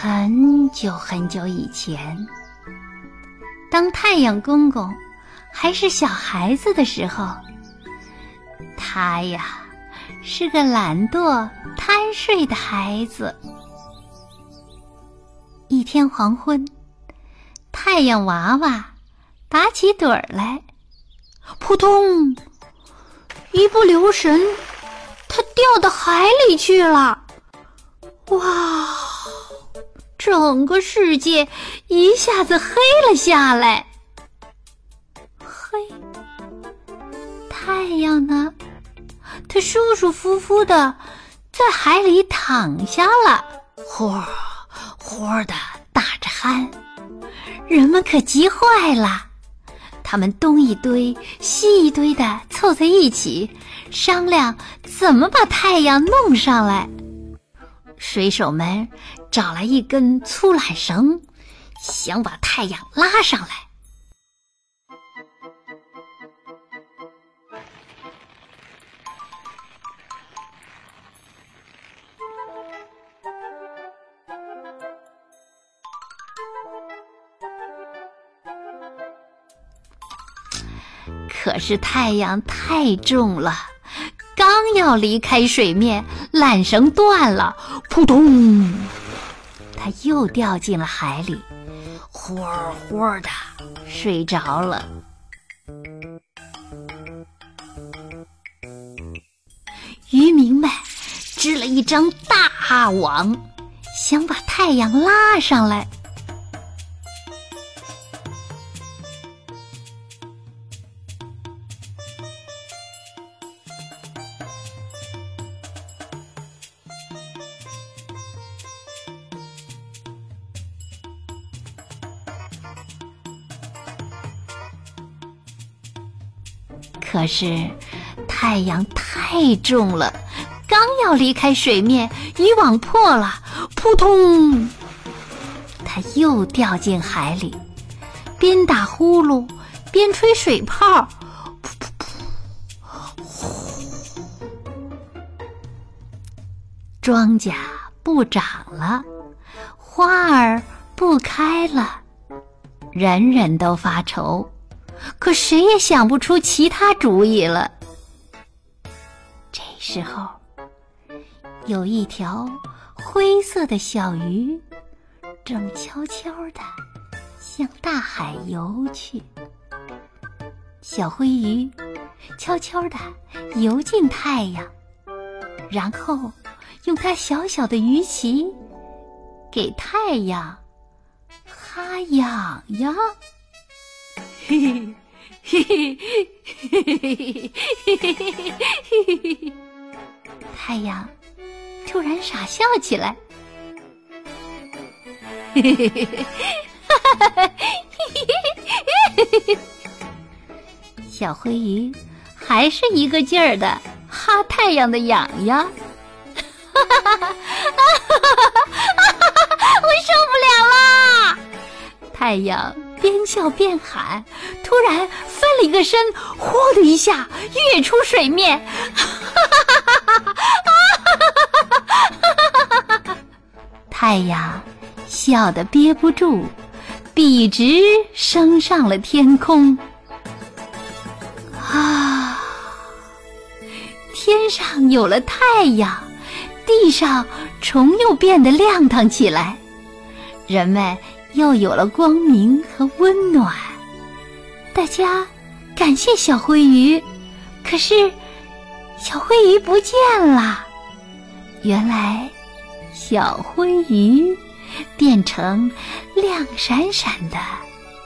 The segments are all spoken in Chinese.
很久很久以前，当太阳公公还是小孩子的时候，他呀是个懒惰贪睡的孩子。一天黄昏，太阳娃娃打起盹儿来，扑通，一不留神，他掉到海里去了。哇！整个世界一下子黑了下来。嘿，太阳呢？它舒舒服服的在海里躺下了，呼呼的打着鼾。人们可急坏了，他们东一堆西一堆的凑在一起，商量怎么把太阳弄上来。水手们找来一根粗缆绳，想把太阳拉上来。可是太阳太重了。刚要离开水面，缆绳断了，扑通，他又掉进了海里，呼呼的睡着了。渔民们织了一张大网，想把太阳拉上来。可是太阳太重了，刚要离开水面，渔网破了，扑通，它又掉进海里，边打呼噜边吹水泡，噗噗噗，呼，庄稼不长了，花儿不开了，人人都发愁。可谁也想不出其他主意了。这时候，有一条灰色的小鱼，正悄悄地向大海游去。小灰鱼悄悄地游进太阳，然后用它小小的鱼鳍给太阳哈痒痒。嘿嘿嘿嘿嘿嘿嘿嘿嘿嘿嘿嘿嘿！太阳突然傻笑起来，嘿嘿嘿嘿嘿，哈哈哈哈嘿嘿嘿嘿嘿嘿嘿！小灰鱼还是一个劲儿的哈太阳的痒痒，哈哈哈哈哈哈！我受不了啦！太阳。边笑边喊，突然翻了一个身，呼的一下跃出水面，太阳笑得憋不住，笔直升上了天空。啊，天上有了太阳，地上重又变得亮堂起来，人们。又有了光明和温暖，大家感谢小灰鱼。可是，小灰鱼不见了。原来，小灰鱼变成亮闪闪的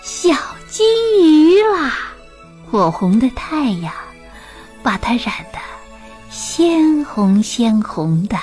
小金鱼啦！火红的太阳把它染得鲜红鲜红的。